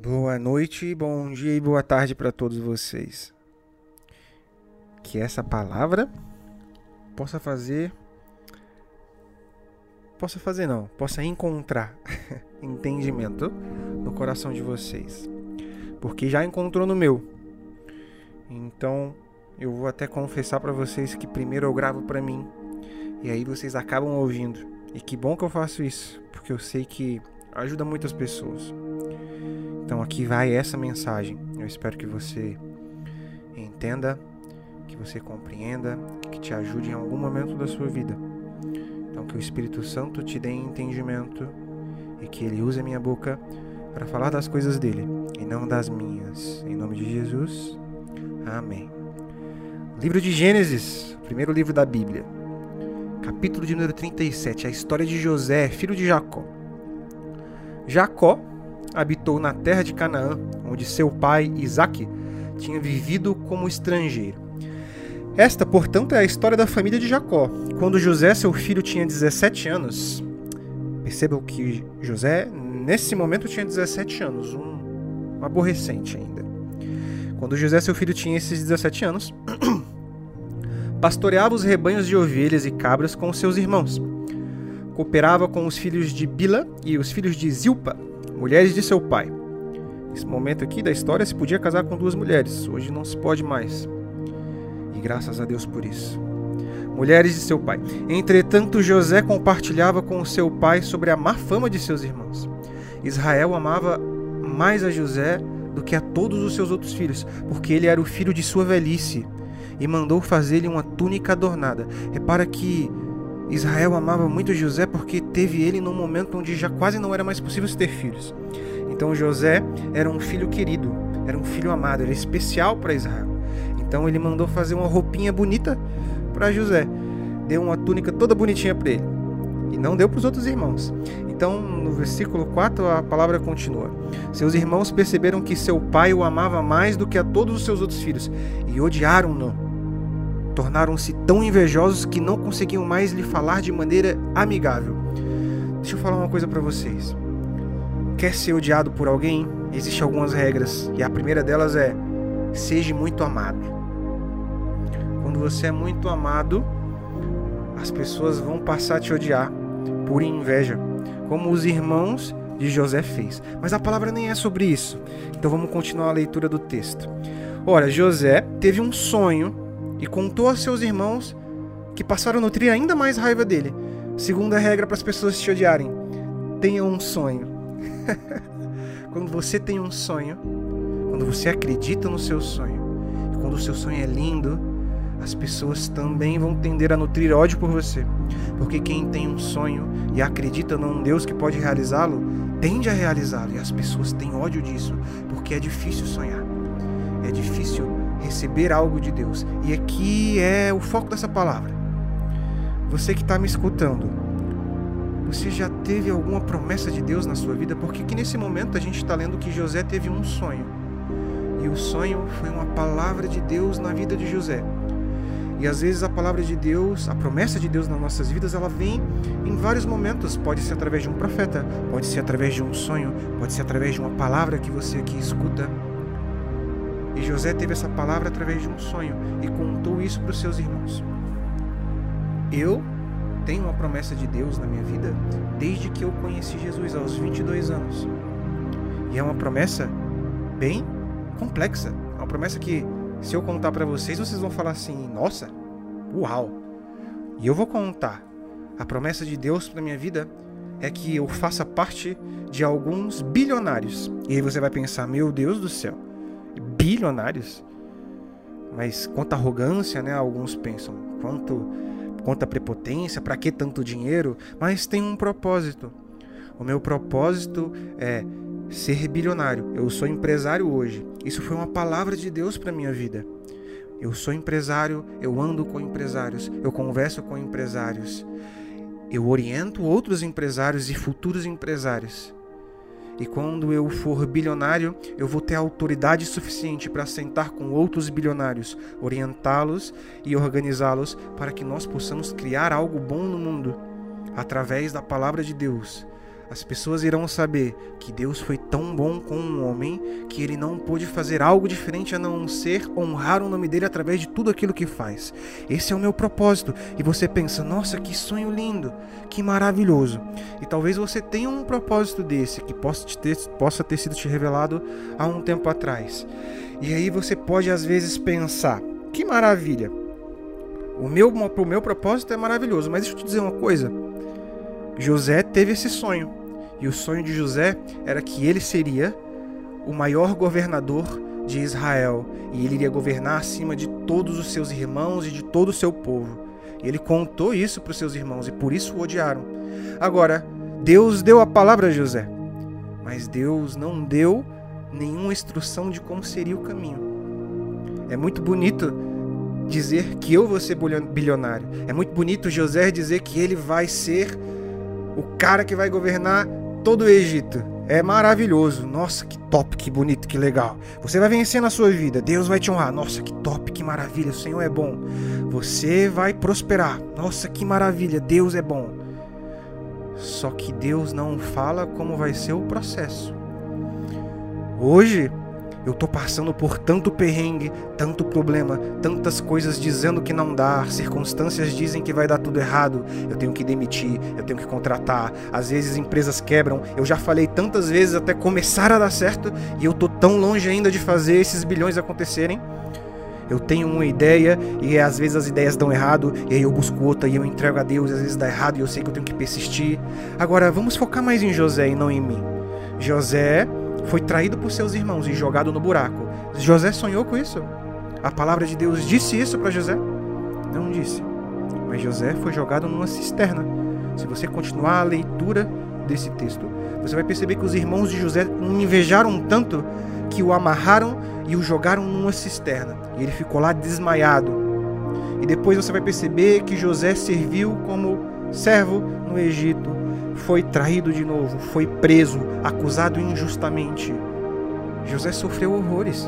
Boa noite, bom dia e boa tarde para todos vocês. Que essa palavra possa fazer. Possa fazer, não, possa encontrar entendimento no coração de vocês. Porque já encontrou no meu. Então, eu vou até confessar para vocês que primeiro eu gravo para mim e aí vocês acabam ouvindo. E que bom que eu faço isso, porque eu sei que ajuda muitas pessoas. Então aqui vai essa mensagem. Eu espero que você entenda, que você compreenda, que te ajude em algum momento da sua vida. Então que o Espírito Santo te dê entendimento e que ele use a minha boca para falar das coisas dele e não das minhas. Em nome de Jesus. Amém. Livro de Gênesis, primeiro livro da Bíblia. Capítulo de número 37, a história de José, filho de Jacó. Jacó habitou na terra de Canaã, onde seu pai, Isaque, tinha vivido como estrangeiro. Esta, portanto, é a história da família de Jacó. Quando José, seu filho, tinha 17 anos, percebam que José, nesse momento, tinha 17 anos, um, aborrecente ainda. Quando José, seu filho, tinha esses 17 anos, pastoreava os rebanhos de ovelhas e cabras com seus irmãos. Cooperava com os filhos de Bila e os filhos de Zilpa, mulheres de seu pai. Nesse momento aqui da história se podia casar com duas mulheres, hoje não se pode mais. E graças a Deus por isso. Mulheres de seu pai. Entretanto, José compartilhava com seu pai sobre a má fama de seus irmãos. Israel amava mais a José do que a todos os seus outros filhos, porque ele era o filho de sua velhice, e mandou fazer-lhe uma túnica adornada. Repara que Israel amava muito José porque teve ele num momento onde já quase não era mais possível ter filhos. Então José era um filho querido, era um filho amado, era especial para Israel. Então ele mandou fazer uma roupinha bonita para José, deu uma túnica toda bonitinha para ele e não deu para os outros irmãos. Então, no versículo 4, a palavra continua: Seus irmãos perceberam que seu pai o amava mais do que a todos os seus outros filhos e odiaram-no tornaram-se tão invejosos que não conseguiam mais lhe falar de maneira amigável. Deixa eu falar uma coisa para vocês. Quer ser odiado por alguém? Existem algumas regras, e a primeira delas é: seja muito amado. Quando você é muito amado, as pessoas vão passar a te odiar por inveja, como os irmãos de José fez. Mas a palavra nem é sobre isso. Então vamos continuar a leitura do texto. Ora, José teve um sonho e contou a seus irmãos que passaram a nutrir ainda mais raiva dele. Segunda regra para as pessoas te odiarem: tenha um sonho. quando você tem um sonho, quando você acredita no seu sonho, e quando o seu sonho é lindo, as pessoas também vão tender a nutrir ódio por você. Porque quem tem um sonho e acredita num Deus que pode realizá-lo, tende a realizá-lo. E as pessoas têm ódio disso, porque é difícil sonhar. É difícil receber algo de Deus. E aqui é o foco dessa palavra. Você que está me escutando, você já teve alguma promessa de Deus na sua vida? Porque aqui nesse momento a gente está lendo que José teve um sonho. E o sonho foi uma palavra de Deus na vida de José. E às vezes a palavra de Deus, a promessa de Deus nas nossas vidas, ela vem em vários momentos. Pode ser através de um profeta, pode ser através de um sonho, pode ser através de uma palavra que você aqui escuta. E José teve essa palavra através de um sonho e contou isso para os seus irmãos. Eu tenho uma promessa de Deus na minha vida desde que eu conheci Jesus aos 22 anos. E é uma promessa bem complexa. É uma promessa que, se eu contar para vocês, vocês vão falar assim: nossa, uau! E eu vou contar. A promessa de Deus para minha vida é que eu faça parte de alguns bilionários. E aí você vai pensar: meu Deus do céu, bilionários. Mas quanta arrogância, né? Alguns pensam. Quanto, quanta prepotência, para que tanto dinheiro? Mas tem um propósito. O meu propósito é ser bilionário. Eu sou empresário hoje. Isso foi uma palavra de Deus para minha vida. Eu sou empresário, eu ando com empresários, eu converso com empresários. Eu oriento outros empresários e futuros empresários. E quando eu for bilionário, eu vou ter autoridade suficiente para sentar com outros bilionários, orientá-los e organizá-los para que nós possamos criar algo bom no mundo através da palavra de Deus, as pessoas irão saber que Deus foi tão bom com um homem que ele não pôde fazer algo diferente a não ser honrar o nome dele através de tudo aquilo que faz. Esse é o meu propósito. E você pensa, nossa, que sonho lindo, que maravilhoso. E talvez você tenha um propósito desse que possa ter, possa ter sido te revelado há um tempo atrás. E aí você pode às vezes pensar, que maravilha. O meu, o meu propósito é maravilhoso, mas deixa eu te dizer uma coisa. José teve esse sonho. E o sonho de José era que ele seria o maior governador de Israel e ele iria governar acima de todos os seus irmãos e de todo o seu povo. E ele contou isso para os seus irmãos e por isso o odiaram. Agora, Deus deu a palavra a José, mas Deus não deu nenhuma instrução de como seria o caminho. É muito bonito dizer que eu vou ser bilionário. É muito bonito José dizer que ele vai ser o cara que vai governar todo o Egito. É maravilhoso. Nossa, que top, que bonito, que legal. Você vai vencer na sua vida. Deus vai te honrar. Nossa, que top, que maravilha. O Senhor é bom. Você vai prosperar. Nossa, que maravilha. Deus é bom. Só que Deus não fala como vai ser o processo. Hoje, eu tô passando por tanto perrengue, tanto problema, tantas coisas dizendo que não dá, circunstâncias dizem que vai dar tudo errado. Eu tenho que demitir, eu tenho que contratar. Às vezes empresas quebram. Eu já falei tantas vezes até começar a dar certo e eu tô tão longe ainda de fazer esses bilhões acontecerem. Eu tenho uma ideia e às vezes as ideias dão errado, e aí eu busco outra e eu entrego a Deus, e às vezes dá errado e eu sei que eu tenho que persistir. Agora, vamos focar mais em José e não em mim. José foi traído por seus irmãos e jogado no buraco. José sonhou com isso? A palavra de Deus disse isso para José? Não disse. Mas José foi jogado numa cisterna. Se você continuar a leitura desse texto, você vai perceber que os irmãos de José o invejaram tanto que o amarraram e o jogaram numa cisterna. E ele ficou lá desmaiado. E depois você vai perceber que José serviu como servo no Egito foi traído de novo, foi preso, acusado injustamente. José sofreu horrores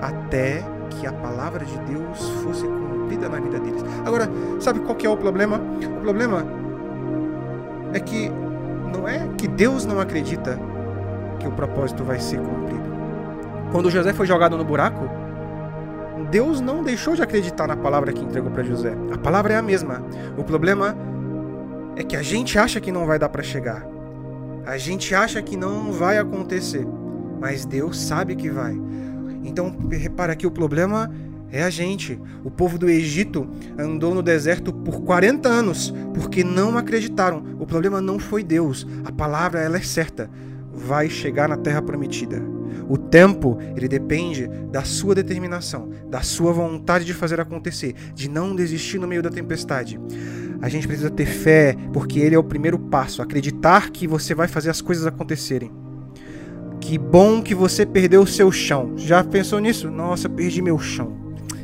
até que a palavra de Deus fosse cumprida na vida deles. Agora, sabe qual que é o problema? O problema é que não é que Deus não acredita que o propósito vai ser cumprido. Quando José foi jogado no buraco, Deus não deixou de acreditar na palavra que entregou para José. A palavra é a mesma. O problema é que a gente acha que não vai dar para chegar. A gente acha que não vai acontecer, mas Deus sabe que vai. Então, repara que o problema é a gente. O povo do Egito andou no deserto por 40 anos porque não acreditaram. O problema não foi Deus. A palavra ela é certa. Vai chegar na terra prometida. O tempo, ele depende da sua determinação, da sua vontade de fazer acontecer, de não desistir no meio da tempestade. A gente precisa ter fé, porque ele é o primeiro passo, acreditar que você vai fazer as coisas acontecerem. Que bom que você perdeu o seu chão. Já pensou nisso? Nossa, perdi meu chão.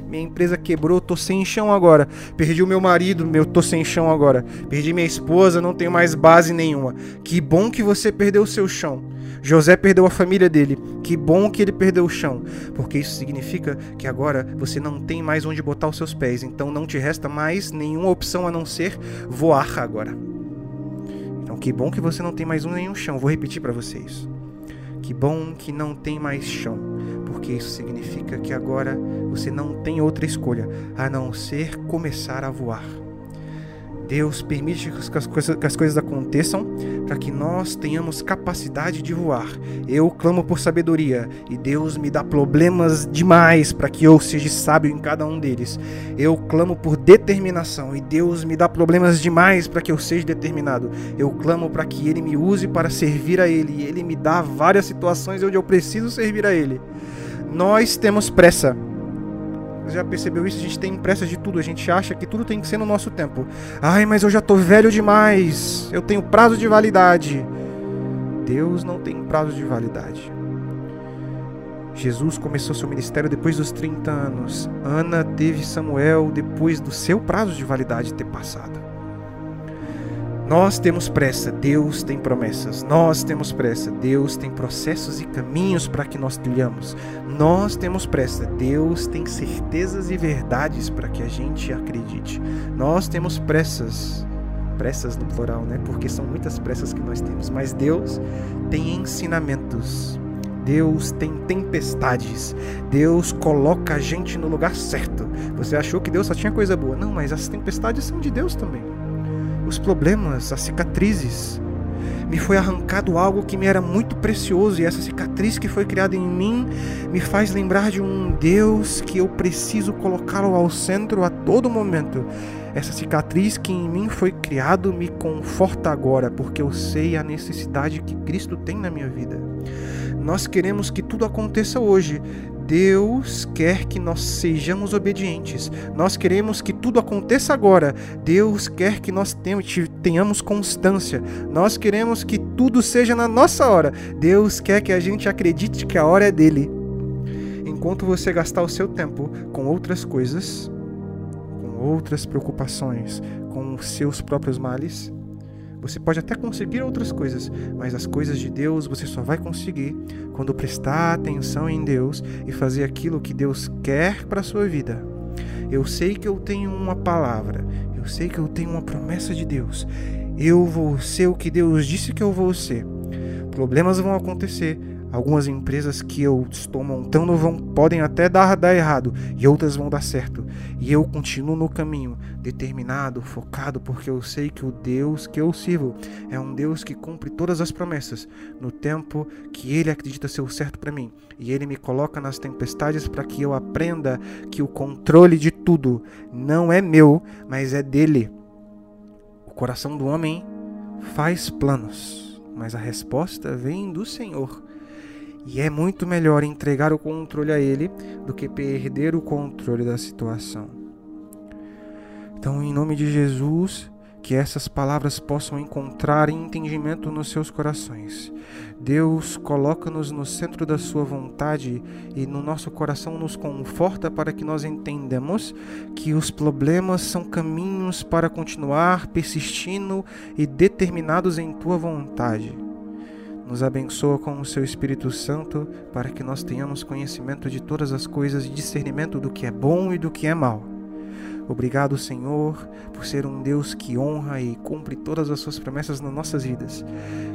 Minha empresa quebrou, tô sem chão agora. Perdi o meu marido, meu tô sem chão agora. Perdi minha esposa, não tenho mais base nenhuma. Que bom que você perdeu o seu chão. José perdeu a família dele. Que bom que ele perdeu o chão, porque isso significa que agora você não tem mais onde botar os seus pés, então não te resta mais nenhuma opção a não ser voar agora. Então que bom que você não tem mais um nenhum chão. Vou repetir para vocês. Que bom que não tem mais chão, porque isso significa que agora você não tem outra escolha a não ser começar a voar. Deus permite que as coisas, que as coisas aconteçam para que nós tenhamos capacidade de voar. Eu clamo por sabedoria e Deus me dá problemas demais para que eu seja sábio em cada um deles. Eu clamo por determinação e Deus me dá problemas demais para que eu seja determinado. Eu clamo para que Ele me use para servir a Ele e Ele me dá várias situações onde eu preciso servir a Ele. Nós temos pressa já percebeu isso? A gente tem pressa de tudo, a gente acha que tudo tem que ser no nosso tempo. Ai, mas eu já tô velho demais, eu tenho prazo de validade. Deus não tem prazo de validade. Jesus começou seu ministério depois dos 30 anos. Ana teve Samuel depois do seu prazo de validade ter passado. Nós temos pressa, Deus tem promessas. Nós temos pressa, Deus tem processos e caminhos para que nós trilhamos. Nós temos pressa, Deus tem certezas e verdades para que a gente acredite. Nós temos pressas, pressas no plural, né? Porque são muitas pressas que nós temos. Mas Deus tem ensinamentos. Deus tem tempestades. Deus coloca a gente no lugar certo. Você achou que Deus só tinha coisa boa? Não, mas as tempestades são de Deus também. Os problemas, as cicatrizes, me foi arrancado algo que me era muito precioso, e essa cicatriz que foi criada em mim me faz lembrar de um Deus que eu preciso colocá-lo ao centro a todo momento. Essa cicatriz que em mim foi criado me conforta agora, porque eu sei a necessidade que Cristo tem na minha vida. Nós queremos que tudo aconteça hoje, Deus quer que nós sejamos obedientes. Nós queremos que tudo aconteça agora. Deus quer que nós tenhamos constância. Nós queremos que tudo seja na nossa hora. Deus quer que a gente acredite que a hora é dele. Enquanto você gastar o seu tempo com outras coisas, com outras preocupações, com os seus próprios males, você pode até conseguir outras coisas, mas as coisas de Deus você só vai conseguir quando prestar atenção em Deus e fazer aquilo que Deus quer para a sua vida. Eu sei que eu tenho uma palavra, eu sei que eu tenho uma promessa de Deus. Eu vou ser o que Deus disse que eu vou ser. Problemas vão acontecer, Algumas empresas que eu estou montando vão podem até dar, dar errado e outras vão dar certo. E eu continuo no caminho, determinado, focado, porque eu sei que o Deus que eu sirvo é um Deus que cumpre todas as promessas no tempo que ele acredita ser o certo para mim. E ele me coloca nas tempestades para que eu aprenda que o controle de tudo não é meu, mas é dele. O coração do homem faz planos, mas a resposta vem do Senhor. E é muito melhor entregar o controle a ele do que perder o controle da situação. Então, em nome de Jesus, que essas palavras possam encontrar entendimento nos seus corações. Deus coloca-nos no centro da sua vontade e no nosso coração nos conforta para que nós entendamos que os problemas são caminhos para continuar persistindo e determinados em tua vontade nos abençoa com o seu Espírito Santo para que nós tenhamos conhecimento de todas as coisas e discernimento do que é bom e do que é mal. Obrigado, Senhor, por ser um Deus que honra e cumpre todas as suas promessas nas nossas vidas.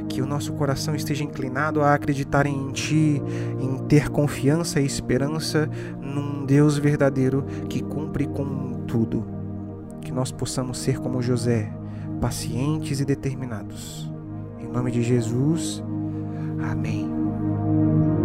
Que o nosso coração esteja inclinado a acreditar em Ti, em ter confiança e esperança num Deus verdadeiro que cumpre com tudo. Que nós possamos ser como José, pacientes e determinados. Em nome de Jesus. Amém.